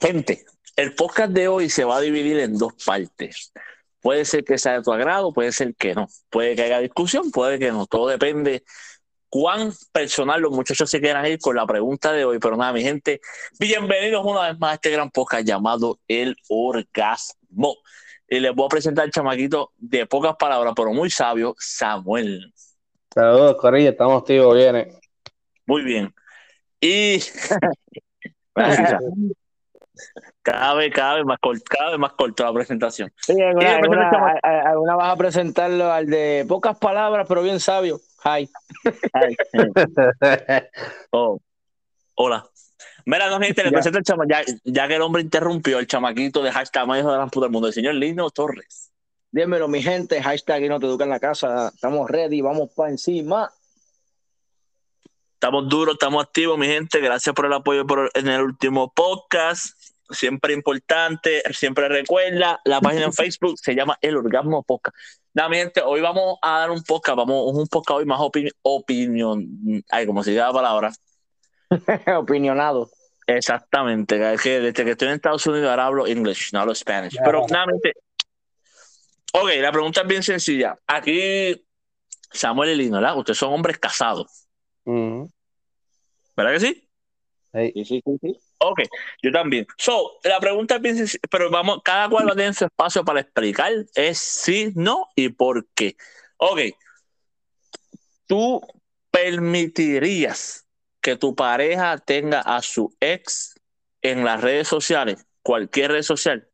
Gente, el podcast de hoy se va a dividir en dos partes. Puede ser que sea de tu agrado, puede ser que no. Puede que haya discusión, puede que no. Todo depende cuán personal los muchachos se quieran ir con la pregunta de hoy. Pero nada, mi gente, bienvenidos una vez más a este gran podcast llamado El Orgasmo. Y les voy a presentar al chamaquito de pocas palabras, pero muy sabio, Samuel. Saludos, Corilla, estamos tío, viene. Muy bien. Y cada vez, cada vez más corto, cada vez más corto la presentación. Sí, alguna, alguna, alguna vas a presentarlo al de pocas palabras, pero bien sabio. Hi. Oh. Hola. Mira, no, gente, le presento el chama, ya, ya, que el hombre interrumpió el chamaquito de hashtag más hijo de la puta del mundo, el señor Lino Torres. Dímelo, mi gente, hashtag y no te educa en la casa. Estamos ready, vamos para encima. Estamos duros, estamos activos, mi gente. Gracias por el apoyo por, en el último podcast. Siempre importante, siempre recuerda, la página en Facebook se llama El Orgasmo Podcast. Nada, mi gente, hoy vamos a dar un podcast, vamos, un podcast hoy más opinión, opinión ay, como se dice la palabra. Opinionado. Exactamente, es que desde que estoy en Estados Unidos ahora hablo English, no hablo Spanish. Pero nada, mi gente. Ok, la pregunta es bien sencilla. Aquí, Samuel y Lino, ¿verdad? Ustedes son hombres casados. ¿Verdad que sí? Sí, sí, sí, sí. Ok, yo también. So, la pregunta es bien pero vamos, cada cual va a tener su espacio para explicar, es sí, no y por qué. Ok, ¿tú permitirías que tu pareja tenga a su ex en las redes sociales, cualquier red social?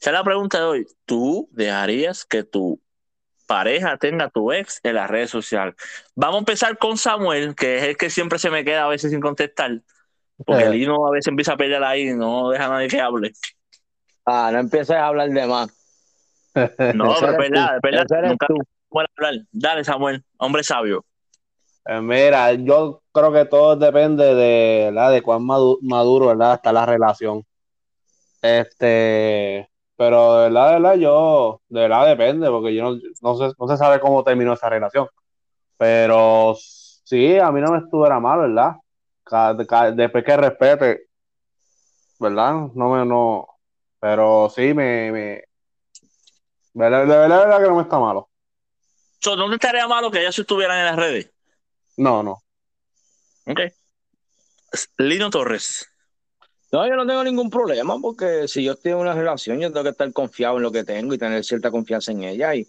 Esa es la pregunta de hoy. ¿Tú dejarías que tu pareja tenga a tu ex en las redes sociales? Vamos a empezar con Samuel, que es el que siempre se me queda a veces sin contestar. Porque el hino a veces empieza a pelear ahí y no deja a nadie que hable. Ah, no empieces a hablar de más. No, pero es verdad, es verdad. Nunca puedo hablar. Dale, Samuel, hombre sabio. Eh, mira, yo creo que todo depende de, ¿verdad? de cuán maduro, ¿verdad? está la relación. Este, pero de verdad, de verdad, yo, de verdad depende, porque yo no, no, sé, no se sabe cómo terminó esa relación. Pero sí, a mí no me estuviera mal, ¿verdad? Después que respete, ¿verdad? No me, no, pero sí me, me de verdad, de verdad, que no me está malo. ¿No te estaría malo que ellas estuvieran en las redes? No, no. Ok. Lino Torres. No, yo no tengo ningún problema porque si yo tengo una relación, yo tengo que estar confiado en lo que tengo y tener cierta confianza en ella. Y,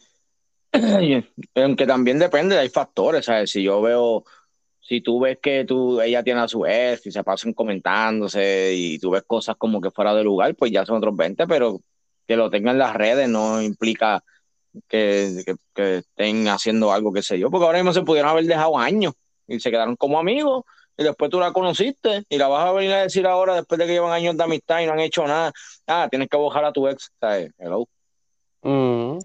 y aunque también depende, hay factores, ¿sabes? Si yo veo si tú ves que tú, ella tiene a su ex y se pasan comentándose y tú ves cosas como que fuera de lugar, pues ya son otros 20, pero que lo tengan en las redes no implica que, que, estén haciendo algo, que sé yo, porque ahora mismo se pudieron haber dejado años y se quedaron como amigos y después tú la conociste y la vas a venir a decir ahora después de que llevan años de amistad y no han hecho nada, ah, tienes que bajar a tu ex, ¿sabes? Hello. Mm.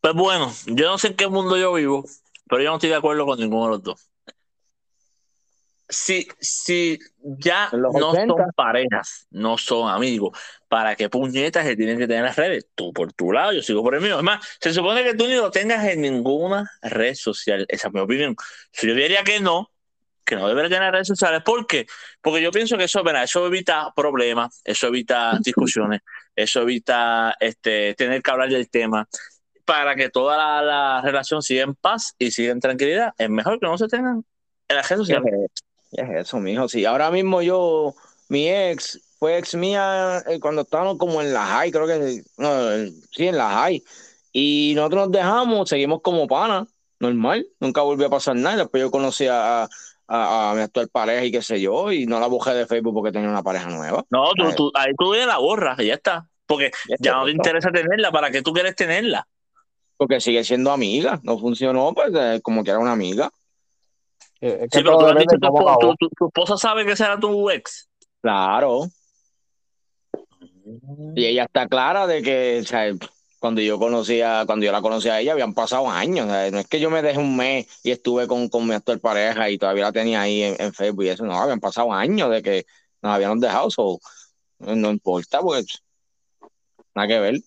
Pues bueno, yo no sé en qué mundo yo vivo, pero yo no estoy de acuerdo con ninguno de los dos. Si, si ya no son parejas, no son amigos, ¿para qué puñetas se tienen que tener las redes? Tú por tu lado, yo sigo por el mío. Es más, se supone que tú ni lo tengas en ninguna red social. Esa es mi opinión. Si yo diría que no, que no debería tener redes sociales. ¿Por qué? Porque yo pienso que eso, eso evita problemas, eso evita discusiones, eso evita este, tener que hablar del tema para que toda la, relación siga en paz y siga en tranquilidad. Es mejor que no se tengan en la redes sociales. Es, eso, mijo. Sí, ahora mismo yo, mi ex fue ex mía eh, cuando estábamos como en la high, creo que no, sí, en la high. Y nosotros nos dejamos, seguimos como pana, normal, nunca volvió a pasar nada. Después yo conocí a, a, mi actual pareja y qué sé yo, y no la bujé de Facebook porque tenía una pareja nueva. No, tú, tú, ahí tú la borras y ya está. Porque ya no te interesa tenerla, ¿para qué tú quieres tenerla? Porque sigue siendo amiga. No funcionó, pues eh, como que era una amiga. Eh, sí, pero tú has dicho, tu, tu, tu, esposa sabe que será tu ex. Claro. Y ella está clara de que, o sea, cuando yo conocía, cuando yo la conocía a ella, habían pasado años. no es que yo me dejé un mes y estuve con, con mi actual pareja y todavía la tenía ahí en, Facebook y eso, no, habían pasado años de que nos habíamos dejado, so, no importa, pues nada que ver.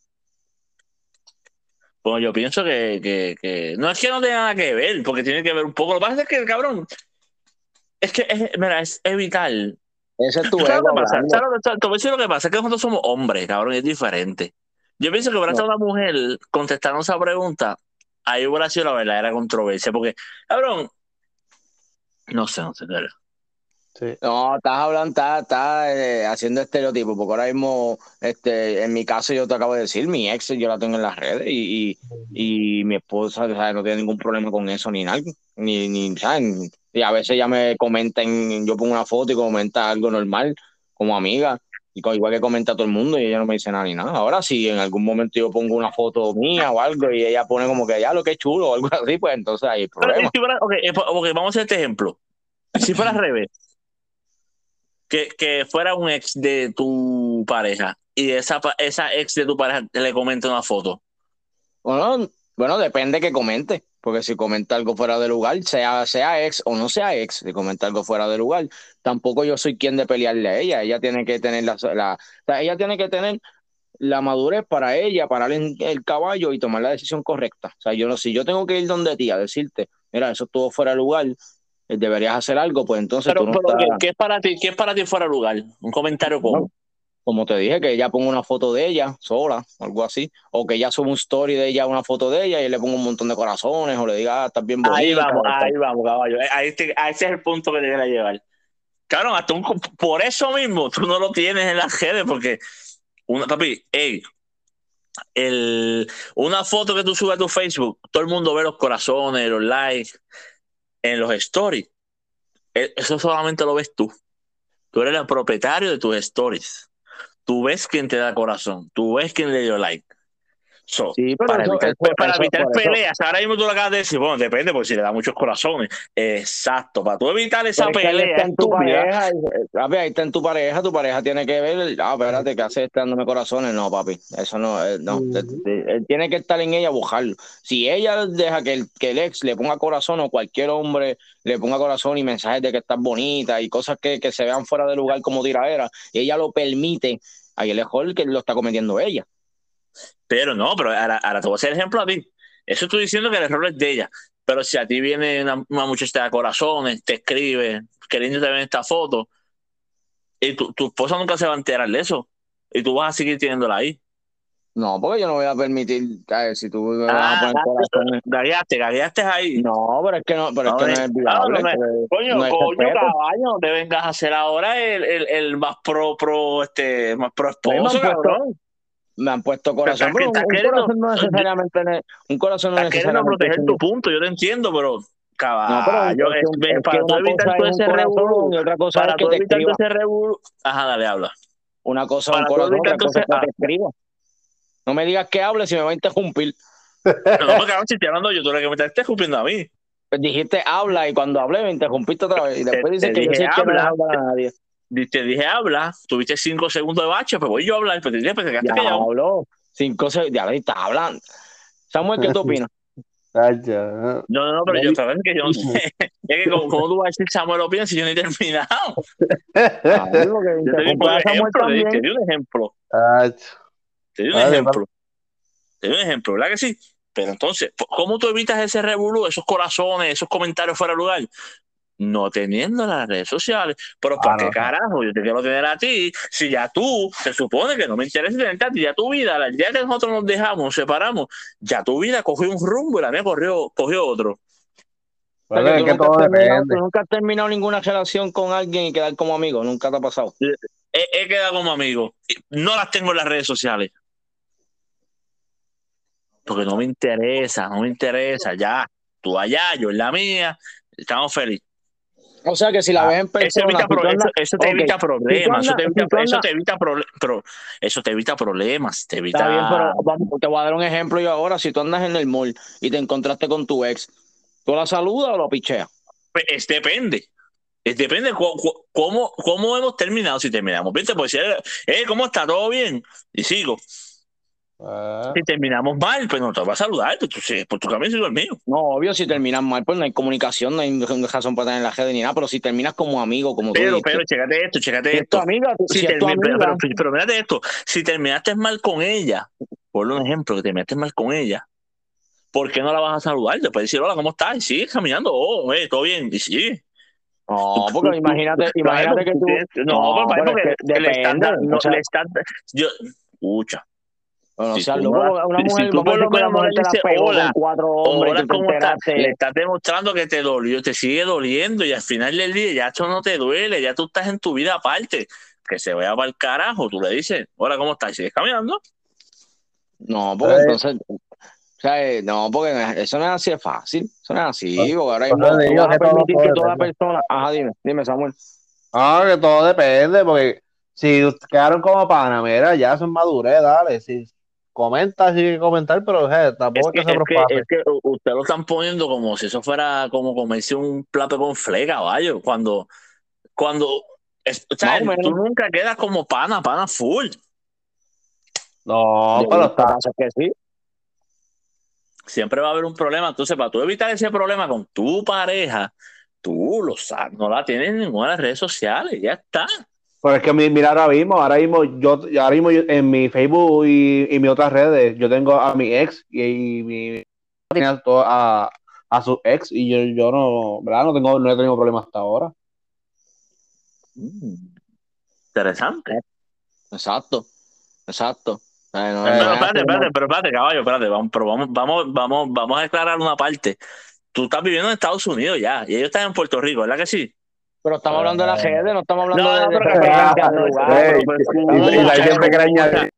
Bueno, yo pienso que, que, que, no es que no tenga nada que ver, porque tiene que ver un poco. Lo que pasa es que, cabrón, es que es, mira, es vital Ese es tu ¿Sabes lo que pasa? hablando. ¿Sabes lo que- te voy a decir lo que pasa? Es que nosotros somos hombres, cabrón, y es diferente. Yo pienso que hubiera No. estado una mujer contestando esa pregunta, ahí hubiera sido la verdadera controversia, porque, cabrón, no sé, no sé, verdad. Sí. No, estás hablando, estás, estás, eh, haciendo estereotipos, porque ahora mismo, este, en mi caso, yo te acabo de decir, mi ex yo la tengo en las redes y, y, y mi esposa o sea, no tiene ningún problema con eso ni nada, ni, ni, ¿sabes? Y a veces ella me comenta, en, yo pongo una foto y comenta algo normal, como amiga, y igual que comenta todo el mundo y ella no me dice nada ni nada. Ahora si en algún momento yo pongo una foto mía o algo y ella pone como que ya lo que es chulo o algo así, pues entonces hay Pero problema. si fuera- ok, eh, ok, vamos a hacer este ejemplo. Si fuera al revés, que, que fuera un ex de tu pareja y esa, esa ex de tu pareja le comenta una foto. Bueno, bueno, depende que comente, porque si comenta algo fuera de lugar, sea, sea ex o no sea ex, si comenta algo fuera de lugar, tampoco yo soy quien de pelearle a ella. Ella tiene que tener la, la- o sea, ella tiene que tener la madurez para ella, parar en el caballo y tomar la decisión correcta. O sea, yo no, si yo tengo que ir donde ti a decirte, mira, eso estuvo fuera de lugar, deberías hacer algo, pues entonces Pero, tú no pero, estás- ¿qué es para ti? ¿Qué es para ti fuera de lugar? Un comentario como. como te dije, que ella ponga una foto de ella sola, algo así, o que ella suba un story de ella, una foto de ella y le ponga un montón de corazones, o le diga, ah, estás bien bonita. Ahí vamos, ahí vamos, caballo. Eh, Ahí te- a ese es el punto que te quería llevar. Cabrón, hasta un, por eso mismo tú no lo tienes en las redes, porque, una, papi, hey, el, una foto que tú subes a tu Facebook, todo el mundo ve los corazones, los likes, en los stories. E- Eso solamente lo ves tú. Tú eres el propietario de tus stories. Tú ves quién te da corazón. Tú ves quién le dio like. So, Sí, para eso- evitar, eso- para eso- evitar por eso- peleas, ahora mismo tú lo acabas de decir, bueno, depende, porque si le da muchos corazones. Exacto, para tú evitar esa que ahí pelea está en tu pareja, papi, ahí está en tu pareja, tu pareja tiene que ver, ah, espérate, que hace este dándome corazones? No, papi, eso no, eh, no, él tiene que estar en ella, buscarlo. Si ella deja que el, que el ex le ponga corazón o cualquier hombre le ponga corazón y mensajes de que estás bonita y cosas que, que se vean fuera de lugar como tiradera, y ella lo permite, ahí el mejor que lo está cometiendo ella. Pero no, pero ahora, ahora te voy a hacer ejemplo a ti. Eso estoy diciendo que el error es de ella. Pero si a ti viene una, una muchacha da corazones, te escribe, queriendo ver esta foto, y tu, tu esposa nunca se va a enterar de eso, y tú vas a seguir teniéndola ahí. No, porque yo no voy a permitir, a si tú me vas Ah, a poner corazones. Gagueaste, gagueaste ahí. No, pero es que no, pero es que no es Claro, viable. no es- porque Coño, no coño, caballo, no te vengas a hacer ahora el, el, el más pro, pro, este, más pro esposo, puesto- cabrón. Me han puesto corazón. pero un, un corazón no necesariamente ne- un corazón no necesariamente proteger tu un- punto, yo te entiendo, pero No, caballo, pero es, es- que- ven, es para que tú evitar todo es ese revolú, y otra cosa para es que tú te evitar todo ese revolú, ajá, dale, habla. Una cosa es un corazón, otra cosa es que te escriba. No me digas que hable si me va a interrumpir. No, cabrón, si estoy hablando yo, tú eres que me estás escupiendo a mí. Pues dijiste habla y cuando hablé me interrumpiste otra vez. Y después dices que yo que no habla a nadie. Te dije habla, tuviste cinco segundos de bache, pues voy yo a hablar, pues te dije, pues te quedaste Ya habló. Cinco se... Ya estás hablando. Samuel, ¿qué tú opinas? ¿no? No, no, pero yo sabes que yo no sé. Es que como, como tú vas a decir Samuel lo piensa si yo no he terminado. Ah, Yo te di un ejemplo, te di, también. te di un ejemplo. Te di un Vale, ejemplo. Te di un ejemplo, ¿verdad que sí? Pero entonces, ¿cómo tú evitas ese revolú, esos corazones, esos comentarios fuera de lugar? No teniendo las redes sociales. Pero ¿para Ah, qué no. carajo yo te quiero tener a ti? Si ya tú, se supone que no me interesa tenerte a ti, ya tu vida, el día que nosotros nos dejamos, nos separamos, ya tu vida cogió un rumbo y la mía corrió, cogió otro. O sea, Bueno, que es tú que nunca has todo depende. nunca has terminado ninguna relación con alguien y quedar como amigo. Nunca te ha pasado. He, he quedado como amigo. No las tengo en las redes sociales. Porque no me interesa, no me interesa. Ya, tú allá, yo en la mía, estamos felices. O sea que si la Ah, ves en Eso, persona, si eso, te evita problemas, eso te evita, si tú eso te evita problemas, te evita Está bien, pero vamos, te voy a dar un ejemplo yo ahora. Si tú andas en el mall y te encontraste con tu ex, ¿tú la saludas o lo picheas? Pues, es depende. Es depende cómo, cómo hemos terminado. Si terminamos bien, te puedo decir, eh, ¿cómo está? ¿Todo bien? Y sigo. Ah, Si terminamos mal, pues no te voy a saludar. Pues, tú, sí, por tu camino sigo el mío. No, obvio, si terminas mal, pues no hay comunicación, no hay razón para tener la red ni nada, pero si terminas como amigo, como tú Pero, dijiste, pero, chécate esto, chécate si es tu esto. amiga, Si si es tu termi- pero, amiga, pero, pero mírate esto, si terminaste mal con ella, por un ejemplo, que terminaste mal con ella, ¿por qué no la vas a saludar? Puedes decir, hola, ¿cómo estás? Y sigues caminando, oh, eh, todo bien, y sigue. No, porque imagínate, imagínate que tú. No, No, pero pero porque es que le están depende, dando- o sea- le están- yo, escucha, Bueno, Si o sea, tú loco, no- una si mujer, tú vamos a por lo menos no le dices hola, con cuatro hombres ahora y tú te como está, enteraste. le estás demostrando que te dolió, te sigue doliendo y al final del día ya esto no te duele, ya tú estás en tu vida aparte, que se vaya para el carajo, tú le dices, hola, ¿cómo estás? Y sigues caminando. No, porque Eh. entonces, o sea, eh, no, porque eso no es así de fácil, eso no es así, Pues, porque ahora mismo tú digo vas a permitir que toda depende. persona, ajá, dime, dime Samuel, Ah, que todo depende, porque si quedaron como pana, mira, ya son madurez, dale. Si comenta, sí que comentar, pero je, Es tampoco que, es que se es, que, es que usted lo están poniendo como si eso fuera como comerse un plato con fle, caballo, cuando, cuando, es- o sea, Más o menos. tú nunca quedas como pana, pana full. No, pero está. pasa que sí, siempre va a haber un problema. Entonces, para tú evitar ese problema con tu pareja, tú lo sabes, no la tienes en ninguna de las redes sociales, ya está. Pero es que mi- mira ahora mismo, ahora mismo yo, ahora mismo yo- en mi Facebook y, y mis otras redes, yo tengo a mi ex y, y mi a, a, a su ex y yo, yo no, ¿verdad? No tengo, no he tenido problemas hasta ahora. Mm, Interesante. exacto, exacto. Ay, no, Eh, Pero es espérate, así, espérate, pero espérate, caballo, espérate, vamos, pero vamos, vamos, vamos, vamos a aclarar una parte. Tú estás viviendo en Estados Unidos ya, y ellos están en Puerto Rico, ¿verdad que sí? Pero estamos hablando de la redes, no estamos hablando No, de, no, de de quiere pero- añadir.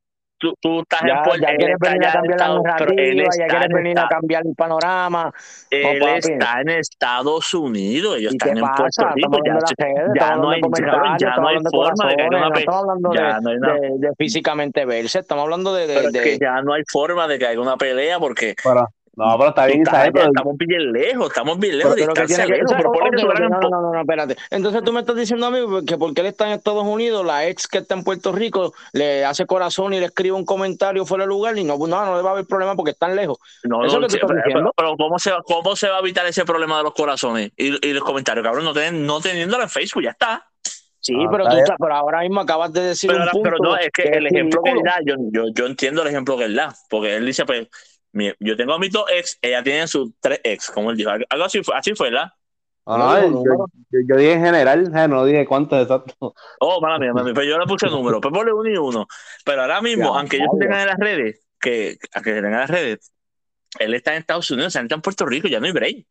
Tú, tú estás Ya, en Puerto ya quieres venir a cambiar la narrativa, ya está quieres en venir a cambiar el panorama. Él está en Estados Unidos, ellos ¿Y están en Puerto? Rico. Ya, no hay, ya no hay forma de que no estamos hablando de, físicamente verse, estamos hablando de... ya no hay forma de que haya una pelea porque no, pero está bien, Pero, estamos bien lejos, estamos bien lejos, pero- distancia que- lejos, ponle que no, no, no, no, espérate. Entonces tú me estás diciendo a mí que porque él está en Estados Unidos, la ex que está en Puerto Rico le hace corazón y le escribe un comentario fuera de lugar y no, no, no le va a haber problema porque están lejos. No, Eso no, es lo que tú pero, estás diciendo. pero ¿cómo, se va, ¿cómo se va a evitar ese problema de los corazones y, y los comentarios? Cabrón, no, ten- no teniéndola en Facebook, ya está. Sí, Ah, pero, está tú pero ahora mismo acabas de decir Pero, un ahora- punto pero no, es que que el ejemplo que él da, yo, yo, yo entiendo el ejemplo que él da, porque él dice, pues, mi- yo tengo a mis dos ex, ella tiene sus tres ex, como él dijo, algo así fue, así fue, ¿verdad? no, No no, digo yo, yo- yo dije en general, no dije cuánto exacto. Oh, mala mía, mami, pero yo le puse número, pues ponle uno y uno. Pero ahora mismo, Ya, aunque ellos tengan en las redes, que, aunque se tengan en las redes, él está en Estados Unidos, él está en Puerto Rico, ya no hay break.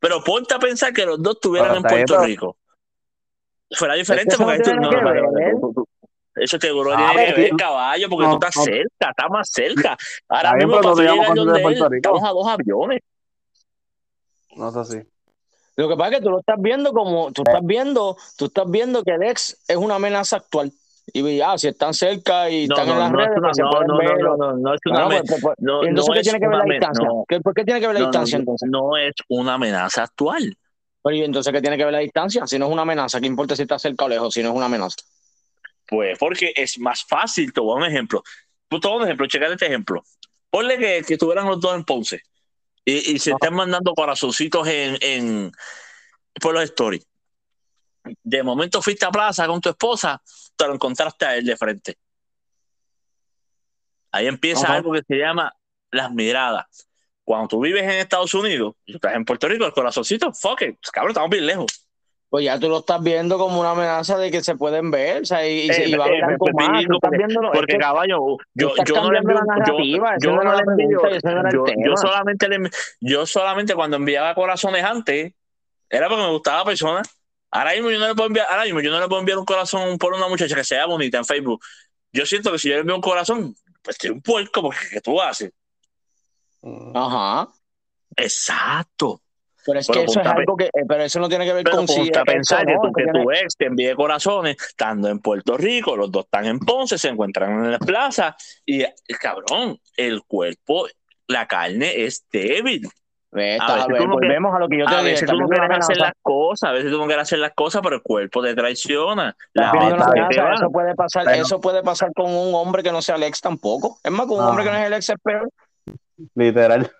Pero ponte a pensar que los dos estuvieran en Puerto Rico. Fuera diferente porque esto- tiene no, eso seguro Ah, tiene que ver, caballo, porque no, tú estás no. cerca, estás más cerca. Ahora bien, mismo para no donde él, Rico. estamos a dos aviones. No es así. Lo que pasa es que tú lo estás viendo como, tú estás viendo, tú estás viendo que el ex es una amenaza actual. Y ya, si están cerca y No, están no, en las no es redes, pues se no, pueden no, ver. no, no, no, no es una amenaza. pues, pues, No, ¿y entonces qué tiene que ver la distancia? no. ¿Qué- ¿Por qué tiene que ver la distancia entonces? no es una amenaza actual. Pero ¿y entonces qué tiene que ver la distancia? Si no es una amenaza, ¿qué importa si está cerca o lejos? Si no es una amenaza. Pues porque es más fácil, te voy a dar un ejemplo. Tú te un ejemplo, checate este ejemplo. Ponle que, que estuvieran los dos en Ponce y, y se Ajá. estén mandando corazoncitos en, en, por los stories. De momento fuiste a plaza con tu esposa, te lo encontraste a él de frente. Ahí empieza Ajá. algo que se llama las miradas. Cuando tú vives en Estados Unidos y tú estás en Puerto Rico, el corazoncito, fuck it, cabrón, estamos bien lejos. Pues ya tú lo estás viendo como una amenaza de que se pueden ver, o sea, y, Eh, y va a eh, más. Tú digo, estás porque- viéndolo, es Porque que caballo, yo, no le envío, la yo, yo no le la pregunta, yo, solamente le, yo solamente cuando enviaba corazones antes, era porque me gustaba la persona. Ahora mismo yo no le puedo enviar, ahora mismo yo no le puedo enviar un corazón por una muchacha que sea bonita en Facebook. Yo siento que si yo le envío un corazón, pues estoy un puerco, porque ¿qué tú haces? Ajá. Exacto. Pero es Pero que eso es algo que, eh, pero eso no tiene que ver Pero con si pensar que, no, tu, que tiene- tu ex te envíe corazones estando en Puerto Rico, los dos están en Ponce, se encuentran en la plaza y, cabrón, el cuerpo, la carne es débil. Ve, A veces tú no volvemos a lo que yo te A dije. veces tú no quieres hacer las cosas, a veces tú no quieres hacer las cosas, pero el cuerpo te traiciona. La amenaza, va. eso puede pasar, Pero- eso puede pasar con un hombre que no sea el ex tampoco. Es más, con un Ah. hombre que no es el ex es peor. Literal.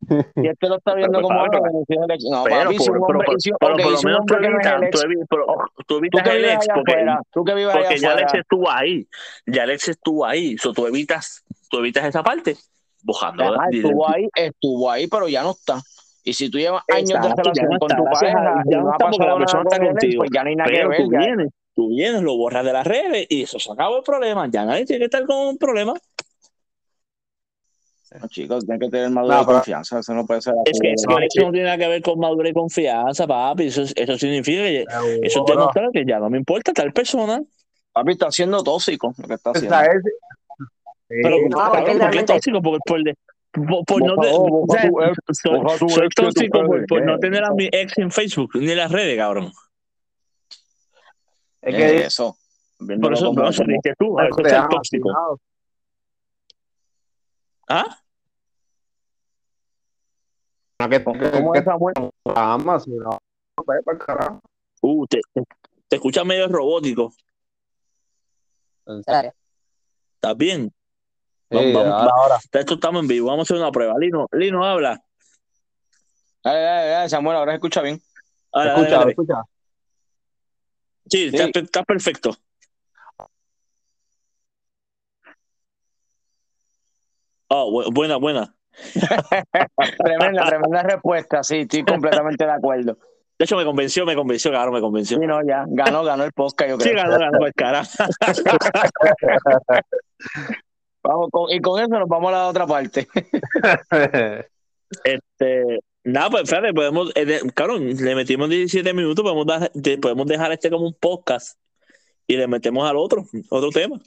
Y este lo está viendo Pero, como algo. No, Pero, papi, si por, un pero, hombre, si- pero ok, por lo si menos tú no evitas, tú pero, tú tú evitas que el ex porque, afuera, tú que vives porque ya el afuera, ex estuvo ahí, ya el ex estuvo ahí, so, tú evitas, tú evitas esa parte, bojando estuvo ahí, estuvo ahí, pero ya no está. Y si tú llevas años de Exacto, ya relación no con está, tu pareja ya no está porque la persona está contigo. pues ya no hay nada que Pero ver. tú vienes, tú vienes, lo borras de las redes y eso se acabó el problema. Ya nadie tiene que estar con un problema. No, chicos, tienen que tener madurez No, y confianza. Eso no puede ser Es que, es No, que eso no tiene nada que ver con madurez y confianza, papi. Eso, eso significa que eso demuestra que ya no me importa tal persona. Papi está siendo tóxico lo que está haciendo. Es- Pero, Sí, cabrón, porque ¿por qué realmente- tóxico? Por, por, de- por, no te- o sea, soy, que tóxico por, no tener a mi ex en Facebook ni en las redes, cabrón. es ¿Qué que es eso? Por eso no dice tú, eso es tóxico. ¿Ah? Que- ¿Cómo que- cómo que es Samuel? ama, si no, carajo. Uh, te, te, escuchas medio robótico. ¿Estás bien? Sí, Vamos, vamos, ahora, ahora. Esto estamos en vivo. Vamos a hacer una prueba. Lino, Lino habla. Dale, dale, dale, Samuel, ahora se escucha bien. Ahora, escucha, dale, dale. escucha. Sí, Sí. Estás, estás perfecto. Oh, bu- buena, buena. Tremenda, tremenda respuesta. Sí, estoy completamente de acuerdo. De hecho, me convenció, me convenció, cabrón, me convenció. Sí, no, ya. Ganó, ganó el podcast, yo Sí, ganó, ganó el cara. Vamos, con- y con eso nos vamos a la otra parte. Este, nada, pues fíjate, podemos, eh, cabrón, le metimos 17 minutos, podemos, dar- de- podemos dejar este como un podcast y le metemos al otro, otro tema.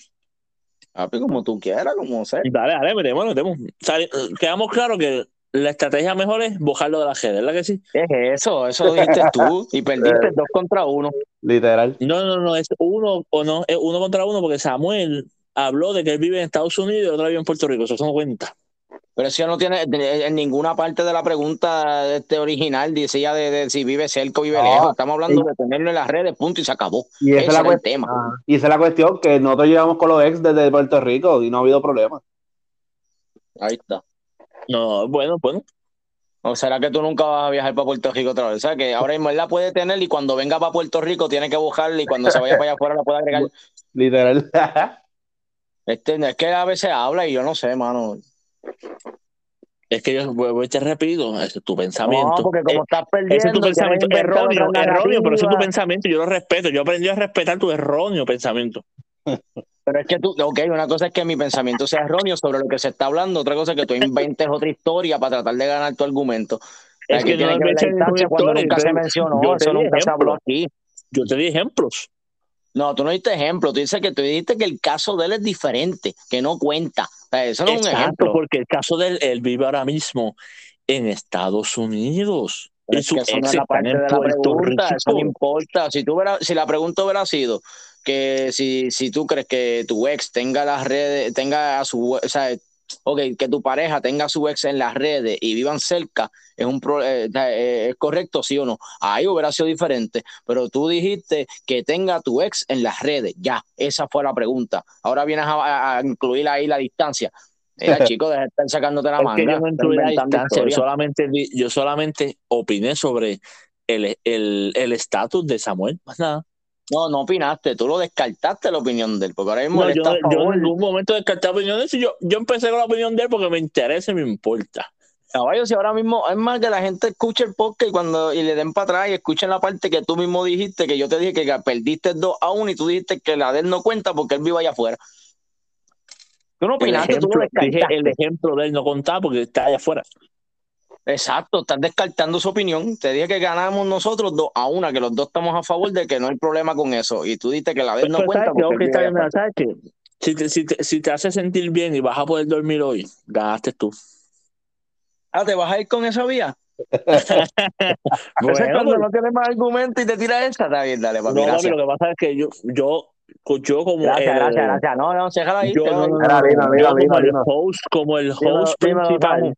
Papi, como tú quieras, como sea. Dale, dale, metemos, metemos. O sea, eh, quedamos claro que la estrategia mejor es bojarlo de la redes, ¿verdad que sí? ¿Qué es eso? Eso lo dijiste tú y perdiste dos contra uno. Literal. No, no, no, es uno o no, es uno contra uno porque Samuel habló de que él vive en Estados Unidos y el otro vive en Puerto Rico, eso no cuenta. Pero eso no tiene, en ninguna parte de la pregunta este original decía de, de si vive cerca o vive No, lejos. Estamos hablando y- de tenerlo en las redes, punto, y se acabó. Y esa Ese es el cuestión. tema. Ajá. Y esa es la cuestión, que nosotros llevamos con los ex desde Puerto Rico y no ha habido problema. Ahí está. No, bueno, bueno. ¿O será que tú nunca vas a viajar para Puerto Rico otra vez? O sea, que ahora mismo él la puede tener y cuando venga para Puerto Rico tiene que buscarla y cuando se vaya para allá afuera la puede agregar. Literal. Este, es que a veces habla y yo no sé, mano. Es que yo vuelvo y te repito, ese es tu pensamiento. No, porque como Eh, estás perdiendo. ese es tu pensamiento erróneo, erróneo, pero ese es tu pensamiento, yo lo respeto, yo aprendí a respetar tu erróneo pensamiento. Pero es que tú, ok, una cosa es que mi pensamiento sea erróneo sobre lo que se está hablando, otra cosa es que tú inventes otra historia para tratar de ganar tu argumento. Es Aquí que tiene no que ninguna cuando historia, nunca se mencionó, yo eso nunca se habló aquí. Yo te di ejemplos. No, tú no diste ejemplo, tú dices que tú dijiste que el caso de él es diferente, que no cuenta. Sea, eso no es un Exacto, ejemplo. porque el caso de él, él vive ahora mismo en Estados Unidos. Pero Y es su que eso no ex es la parte de la pregunta, eso no importa. Si, tú si la pregunta hubiera sido que si, si tú crees que tu ex tenga las redes, tenga a su, o sea, ok, que tu pareja tenga a su ex en las redes y vivan cerca, es un pro- eh, eh, es correcto, sí o no. Ahí hubiera sido diferente, pero tú dijiste que tenga a tu ex en las redes, ya, esa fue la pregunta. Ahora vienes a, a incluir ahí la distancia. Chico, deja de estar sacándote la que yo no solamente, yo solamente opiné sobre el el- el estatus de Samuel, más nada. No, no opinaste, tú lo descartaste la opinión de él, porque ahora mismo No, él yo, está a yo en ningún momento descarté opiniones. y Yo, yo empecé con la opinión de él porque me interesa y me importa. Caballo, si ahora mismo es más que la gente escuche el podcast y cuando y le den para atrás y escuchen la parte que tú mismo dijiste, que yo te dije que perdiste 2 a 1 y tú dijiste que la de él no cuenta porque él vive allá afuera. Tú no El opinaste, tú lo ejemplo, dije, descartaste. el ejemplo de él no contaba porque está allá afuera. Exacto, estás descartando su opinión. Te dije que ganamos nosotros 2 a 1, que los dos estamos a favor de que no hay problema con eso. Y tú dijiste que la él Pues, no cuenta. Si te, si, te, si te hace sentir bien y vas a poder dormir hoy, ganaste tú. Ah, ¿te vas a ir con esa vía? Es cuando no tienes más argumento y te tiras esa. Está bien, dale, papi, no, papi, lo que pasa es que yo, yo, yo como Gracias, el, gracias, gracias. No, no, déjala ahí. yo, no, no, no, como el host, como el host principal.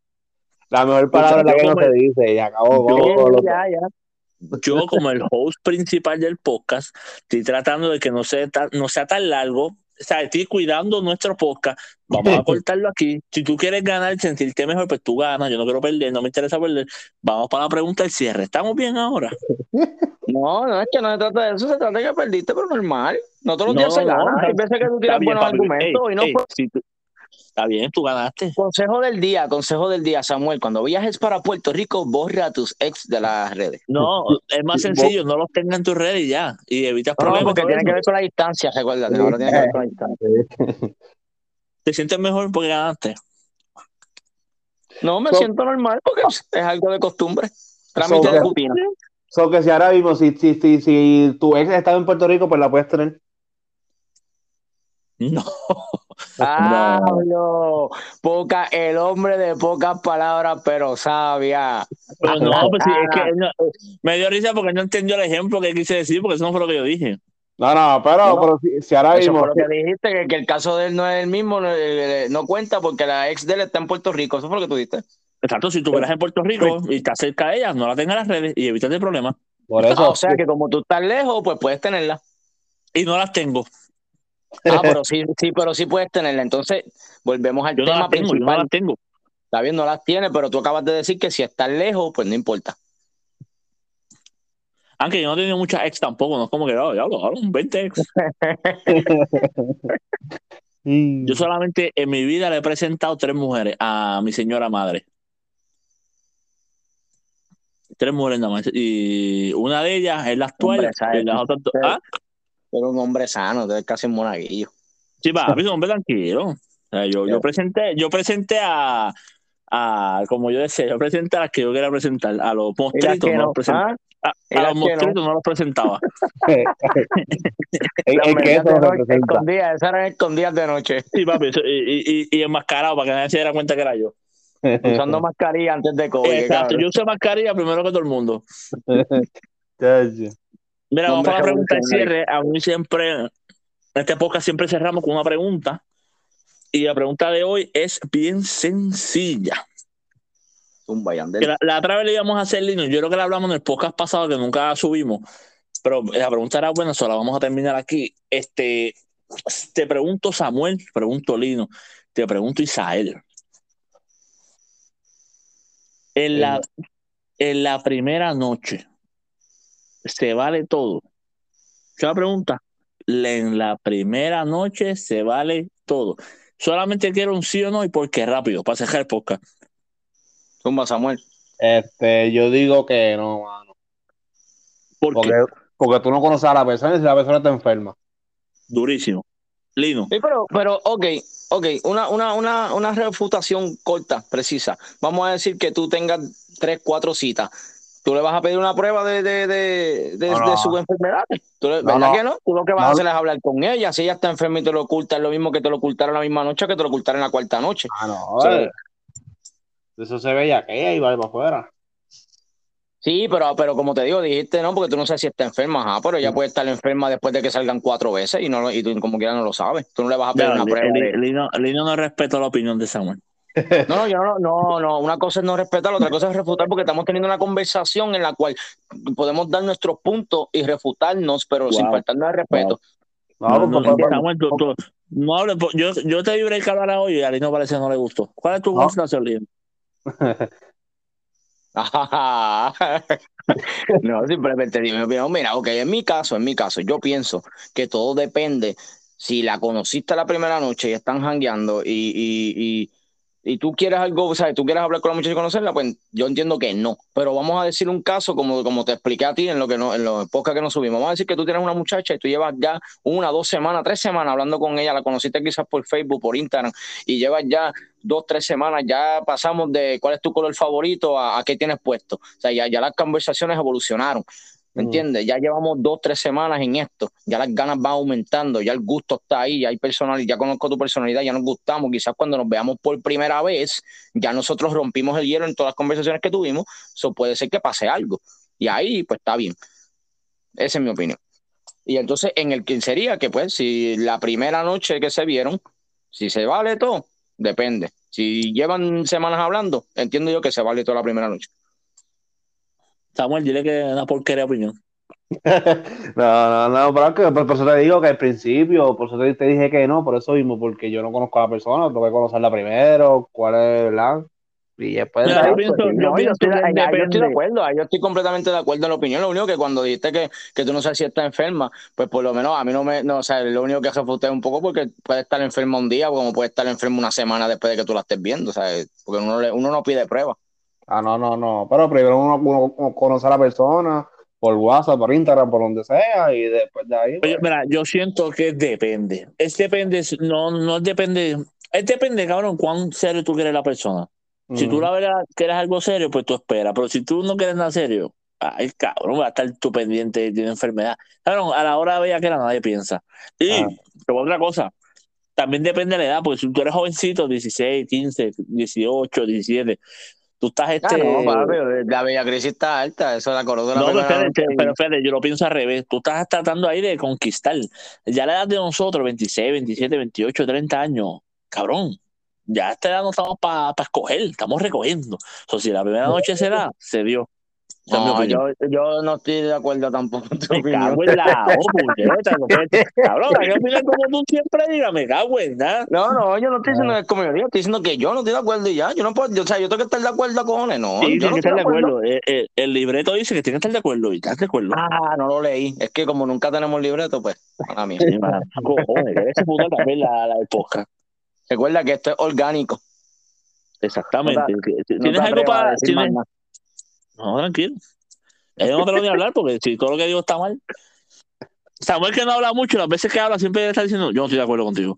La mejor palabra es la que no se dice y acabó. yo- Ya, ya. yo como el host principal del podcast, estoy tratando de que no sea tan, no sea tan largo. O sea, estoy cuidando nuestro podcast. Vamos a cortarlo aquí. Si tú quieres ganar, sentirte mejor, pues tú ganas. Yo no quiero perder, no me interesa perder. Vamos para la pregunta del cierre. ¿Estamos bien ahora? No, no es que no se trata de eso, se trata de que perdiste, pero normal. No todos los No, días se no, gana. no, Hay veces que tú tiras bien, buenos papi. argumentos Ey, y no ey, fue. si tú- Está bien, tú ganaste. Consejo del día, consejo del día, Samuel. Cuando viajes para Puerto Rico, borra a tus ex de las redes. No, es más sencillo, no los tengas en tus redes y ya. Y evitas No, problemas. porque con tiene que ver con la distancia, recuérdate. Ahora tiene que ver con la distancia. Te sientes mejor porque ganaste. No, me So- siento normal porque es algo de costumbre. Trámite So- de rutina. So que si ahora mismo, si, si, si, si tu ex estaba en Puerto Rico, pues la puedes tener. No. Pablo, poca, el hombre de pocas palabras, pero sabia. Pero no, pues sí, es que no- me dio risa porque no entendió el ejemplo que quise decir, porque eso no fue lo que yo dije. No, no, pero, No. pero si, si ahora Eso mismo. fue lo que dijiste, que, que el caso de él no es el mismo, no, eh, no cuenta porque la ex de él está en Puerto Rico. Eso fue lo que tú dijiste. Exacto, si tú eres en Puerto Rico y estás cerca de ella, no la tengas en las redes y evítate problemas. Por Ah, eso. o sea que como tú estás lejos, pues puedes tenerla. Y no las tengo. Ah, pero sí, sí, pero sí puedes tenerla. Entonces, volvemos al Yo no tema las tengo, yo no principal. las tengo. Está bien, no las tiene, pero tú acabas de decir que si estás lejos, pues no importa. Aunque yo no he tenido muchas ex tampoco, no es como que, oh, ya lo un 20 ex. Yo solamente en mi vida le he presentado tres mujeres a mi señora madre. Tres mujeres nada más. Y una de ellas es la actual. Hombre, las otras. ¿Ah? Pero un hombre sano, tú eres casi un monaguillo. Sí, papi, hombre, tranquilo. O sea, yo, yo Sí. presenté, yo presenté a, a, como yo decía, yo presenté a las que yo quería presentar, a los monstruitos, no no, los presentaba. ¿ah? A, los monstruitos no los presentaba. Es, es que eso escondidas, esas eran escondidas de noche, Sí, papi, eso- y, y, y, y enmascarado para que nadie se diera cuenta que era yo. usando mascarilla antes de COVID. Exacto, cabrón. yo usé mascarilla primero que todo el mundo. Mira, vamos para la pregunta de cierre. A mí siempre, en este podcast siempre cerramos con una pregunta. Y la pregunta de hoy es bien sencilla. La, la otra vez le íbamos a hacer, Lino. Yo creo que la hablamos en el podcast pasado que nunca subimos. Pero la pregunta era buena, solo la vamos a terminar aquí. Este, te pregunto Samuel, te pregunto Lino, te pregunto Isael. En la, en la primera noche, ¿se vale todo? ¿Qué la pregunta? Le- En la primera noche se vale todo. Solamente quiero un sí o no y por qué rápido, para cerrar el podcast. Zumba, Samuel. Este, yo digo que no, mano. ¿Por Porque, qué? porque tú no conoces a la persona y si la persona está enferma. Durísimo. Lino. Sí, pero, pero, ok, ok, una, una, una, una refutación corta, precisa. Vamos a decir que tú tengas tres, cuatro citas. Tú le vas a pedir una prueba de, de, de, de, No, no. de sus enfermedades. ¿Tú le- No, ¿Verdad que no? Tú lo que vas a hacer es hablar con ella. Si ella está enferma y te lo oculta, es lo mismo que te lo ocultaron la misma noche que te lo ocultaron la cuarta noche. Ah, no. Eh. Eso se ve ya que y va para afuera. Sí, pero, pero como te digo, dijiste no, porque tú no sabes si está enferma, ajá, pero ella puede estar enferma después de que salgan cuatro veces y no y tú como quiera no lo sabes. Tú no le vas a pedir una prueba. Lino, Lino no respeta la opinión de Samuel. No, no, yo no, no, no. Una cosa es no respetar, otra cosa es refutar, porque estamos teniendo una conversación en la cual podemos dar nuestros puntos y refutarnos, pero sin faltarnos de respeto. No, No, hables, yo, yo te vibré que hablara hoy y a Lino parece que no le gustó. ¿Cuál es tu No. consideración, Lino? no, simplemente dime mi opinión. Mira, ok, en mi caso, en mi caso, yo pienso que todo depende si la conociste la primera noche y están jangueando y, y, y, y tú quieres algo, o sea, tú quieres hablar con la muchacha y conocerla, pues yo entiendo que no. Pero vamos a decir un caso, como, como te expliqué a ti en lo que no, en los podcasts que nos subimos. Vamos a decir que tú tienes una muchacha y tú llevas ya una, dos semanas, tres semanas hablando con ella, la conociste quizás por Facebook, por Instagram, y llevas ya dos, tres semanas, ya pasamos de cuál es tu color favorito a, a qué tienes puesto. O sea, ya, ya las conversaciones evolucionaron. ¿Me Mm. entiendes? Ya llevamos dos, tres semanas en esto. Ya las ganas van aumentando, ya el gusto está ahí, ya hay personalidad, ya conozco tu personalidad, ya nos gustamos. Quizás cuando nos veamos por primera vez, ya nosotros rompimos el hielo en todas las conversaciones que tuvimos. Eso puede ser que pase algo. Y ahí, pues está bien. Esa es mi opinión. Y entonces, en el que sería que, pues, si la primera noche que se vieron, si se vale todo, depende. Si llevan semanas hablando, entiendo yo que se vale toda la primera noche. Samuel, dile que es una porquería de opinión. No, no, no, pero es que por, por eso te digo que al principio, por eso te, te dije que no, por eso mismo, porque yo no conozco a la persona, tengo que conocerla primero, cuál es, ¿verdad? Y después de yo pienso- pues, yo No, yo, pienso estoy, que ahí- ahí yo estoy de acuerdo, ahí yo estoy completamente de acuerdo en la opinión. Lo único que cuando dijiste que, que tú no sabes si está enferma, pues por lo menos a mí no me, no, o sea, lo único que refuté un poco porque puede estar enferma un día, como puede estar enferma una semana después de que tú la estés viendo, ¿sabes? Porque uno, le- uno no pide pruebas. Ah, no, no, no. Pero primero uno, conoce a la persona por WhatsApp, por Instagram, por donde sea, y después de ahí. Oye, pues, mira, yo siento que depende. Es depende, no, no depende. Es depende, cabrón, cuán serio tú quieres la persona. Si tú la verdad quieres algo serio, pues tú esperas. Pero si tú no quieres nada serio, ay, cabrón, va a estar tú pendiente de una enfermedad. Cabrón, a la hora de que nadie piensa. Y Ah. pero otra cosa, también depende de la edad, porque si tú eres jovencito, 16, 15, 18, 17, tú estás Ah, este. no, papi, la bella crisis está alta, eso la coronavirus No, pero espérate, pero espérate, yo lo pienso al revés. Tú estás tratando ahí de conquistar. Ya la edad de nosotros, 26, 27, 28, 30 años, cabrón, ya a esta edad no estamos para escoger, estamos recogiendo. O sea, si la primera noche se da, se dio. No, yo, yo no estoy de acuerdo tampoco con tu Me opinión. cago en la Cabrón, hay que opinar como tú siempre digas, me cago en nada. No, no, yo no estoy diciendo que es como yo digo, estoy diciendo que yo no estoy de acuerdo y ya. Yo no puedo, yo, o sea, yo tengo que estar de acuerdo cojones, no. Sí, yo tienes no que estar de acuerdo. Eh, eh, el libreto dice que tienes que estar de acuerdo y estás de acuerdo. Ah, no lo leí. Es que como nunca tenemos libreto, pues, a mí. Sí, man, cojones, ese puto también la, la podcast. Recuerda que esto es orgánico. Exactamente. No Que- No ¿Tienes te algo para.? decir más tienes- nada. No, tranquilo. Yo no te lo voy a hablar porque si todo lo que digo está mal. Samuel que no habla mucho, las veces que habla siempre está diciendo, yo no estoy de acuerdo contigo.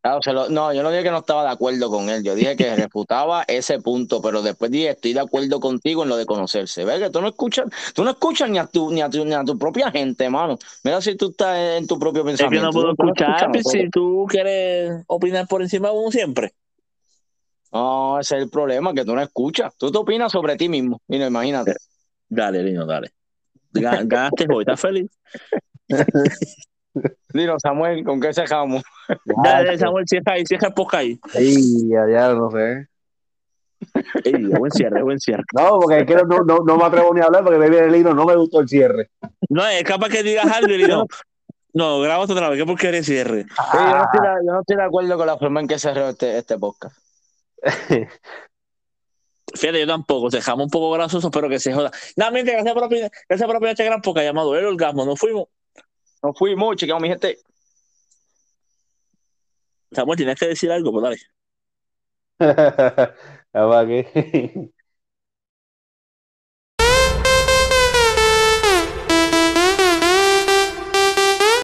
Claro, se lo- no, yo no dije que no estaba de acuerdo con él. Yo dije que refutaba ese punto, pero después dije estoy de acuerdo contigo en lo de conocerse. ¿Ves que tú no escuchas, tú no escuchas ni a tu, ni a tu, ni a tu propia gente, mano. Mira si tú estás en tu propio Es que pensamiento. no puedo no escuchar, si tú quieres opinar por encima de uno siempre. No, ese es el problema, que tú no escuchas. Tú te opinas sobre ti mismo. Mira, imagínate. Dale, Lino, dale. Ga- Ganaste hoy, ¿estás feliz? Dino, Samuel, ¿con qué cerramos? Dale, Samuel, cierra ahí, cierra el podcast ahí. Ay, ya, ya, no sé. Ey, buen cierre, buen cierre. No, porque es que no, no, no me atrevo ni a hablar porque me viene el hilo, no me gustó el cierre. No, es capaz que digas algo y Lino, no, graba otra vez, ¿qué porquería de cierre? Oye, yo, no estoy de, yo no estoy de acuerdo con la forma en que cerró este, este podcast. Fíjate, yo tampoco, dejamos un poco grasoso, pero que se joda. Nada, gracias por opinar, gracias por este gran podcast llamado El Orgasmo, nos fuimos. Nos fuimos, chequeamos mi gente. Samuel, tienes que decir algo, pues dale. Aquí.